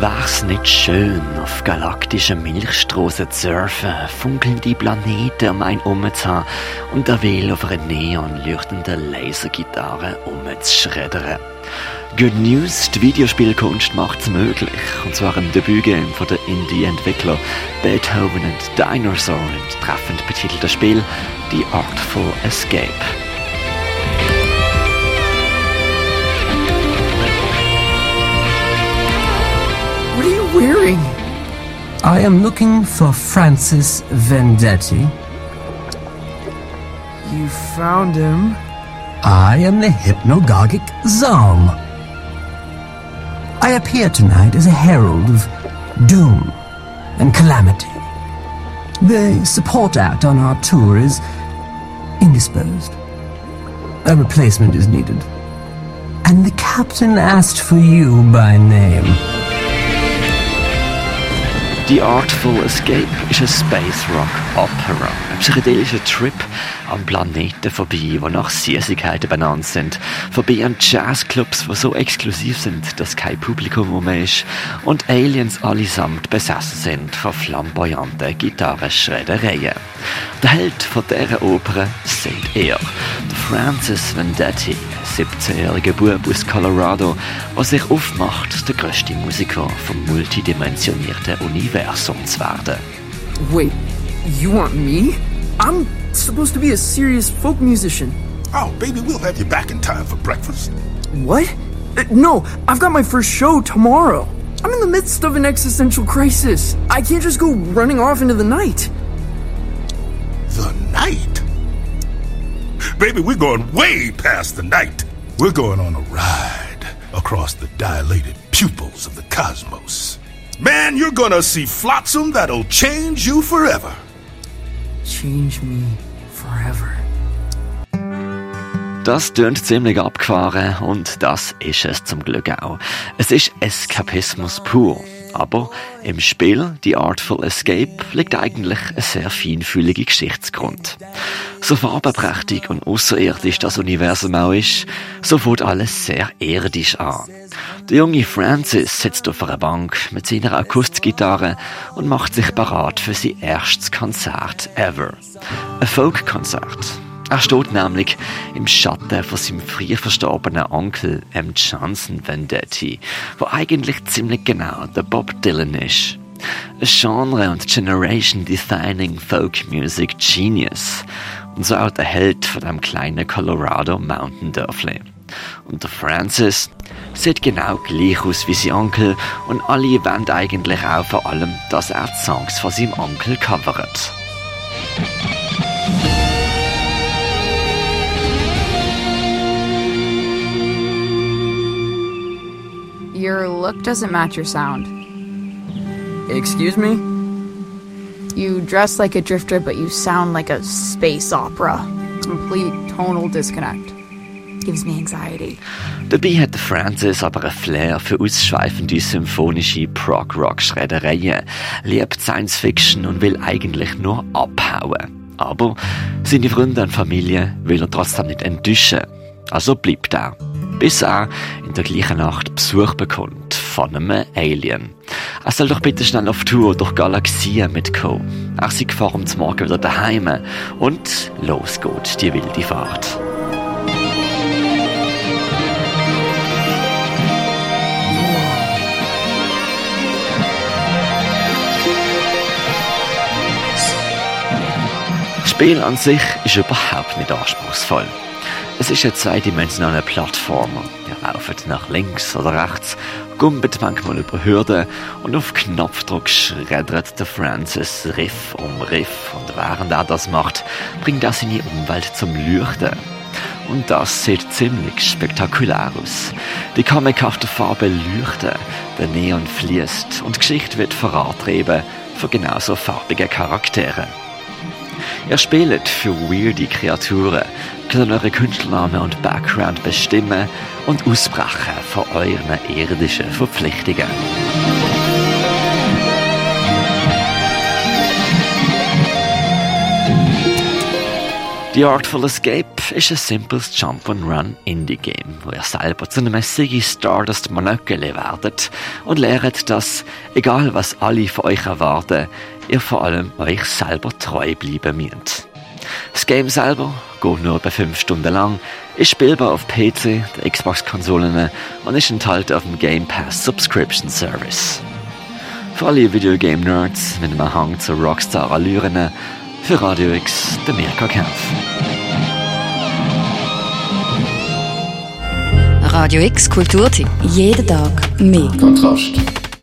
Wär's nicht schön, auf galaktischen Milchstraßen zu surfen, funkelnde Planeten um einen haben und der Will auf einer neonleuchtenden Lasergitarre umzuschreddern? Good News, die Videospielkunst macht's möglich. Und zwar im Debütgame von der Indie-Entwickler Beethoven and Dinosaur im treffend betitelten Spiel The Artful Escape. Wearing? I am looking for Francis Vendetti. You found him. I am the hypnagogic Zom. I appear tonight as a herald of doom and calamity. The support act on our tour is indisposed. A replacement is needed. And the captain asked for you by name. The Artful Escape ist ein Space Rock Opera, ein psychedelischer Trip am Planeten vorbei, wo nach Süßigkeiten benannt sind, vorbei an Jazzclubs, die so exklusiv sind, dass kein Publikum um ist. Und Aliens allesamt besessen sind von flamboyanten Gitarrenschreddereien. Der Held von dieser Oper sind er, Francis Vendetti, 17-jähriger Bub aus Colorado, der sich aufmacht, der größte Musiker vom multidimensionierten Universum zu werden. Wait, you want me? I'm supposed to be a serious folk musician. Oh, baby, we'll have you back in time for breakfast. What? Uh, no, I've got my first show tomorrow. I'm in the midst of an existential crisis. I can't just go running off into the night. The night? Baby, we're going way past the night. We're going on a ride across the dilated pupils of the cosmos. Man, you're gonna see flotsam that'll change you forever. Change me forever. Das tönt ziemlich abgefahren und das ist es zum Glück auch. Es ist Eskapismus pur. Aber im Spiel The Artful Escape liegt eigentlich ein sehr feinfühliger Geschichtsgrund. So farbenprächtig und außerirdisch das Universum auch ist, so fängt alles sehr irdisch an. Der junge Francis sitzt auf einer Bank mit seiner Akustikgitarre und macht sich parat für sein erstes Konzert ever. Ein Folkkonzert. Er steht nämlich im Schatten von seinem früh verstorbenen Onkel M. Johnson Vendetti, wo eigentlich ziemlich genau der Bob Dylan ist. Ein Genre- und Generation-Defining Folk Music Genius. Und so auch der Held von dem kleinen Colorado Mountain Dörfli. Und der Francis sieht genau gleich aus wie sein Onkel und alle wollen eigentlich auch vor allem, dass er die Songs von seinem Onkel covert. Your look doesn't match your sound. Excuse me? You dress like a drifter, but you sound like a space opera. Complete tonal disconnect. Gives me anxiety. Dabei hat Francis aber ein Flair für ausschweifende symphonische Prog-Rock-Schreddereien, liebt Science-Fiction und will eigentlich nur abhauen. Aber seine Freunde und Familie will er trotzdem nicht enttäuschen. Also bleibt er. Bis er in der gleichen Nacht Besuch bekommt von einem Alien. Er soll doch bitte schnell auf Tour durch Galaxien mitkommen. Er sei vor um Morgen wieder daheim und los geht die wilde Fahrt. Das Spiel an sich ist überhaupt nicht anspruchsvoll. Es ist ein zweidimensionaler Plattformer. Ihr lauft nach links oder rechts, gumpet manchmal über Hürden und auf Knopfdruck schreddert der Francis Riff um Riff. Und während er das macht, bringt er seine Umwelt zum Leuchten. Und das sieht ziemlich spektakulär aus. Die comichafte Farbe leuchten, der Neon fließt und die Geschichte wird vorantrieben von genauso farbigen Charakteren. Ihr spielt für weirde Kreaturen, könnt eure Künstlernamen und Background bestimmen und ausbrechen von euren irdischen Verpflichtungen. The Artful Escape ist ein simples Jump-and-Run-Indie-Game, wo ihr selber zu einem Siggy Stardust Monokel werdet und lernt, dass, egal was alle von euch erwarten, ihr vor allem euch selber treu bleiben müsst. Das Game selber geht nur etwa 5 Stunden lang, ist spielbar auf PC, der Xbox-Konsolen und ist enthalten auf dem Game Pass Subscription Service. Für alle Videogame-Nerds mit einem Hang zu Rockstar-Allüren, für Radio X der Mirka Kempf. Radio X Kulturtipp. Jeden Tag mehr. Kontrast.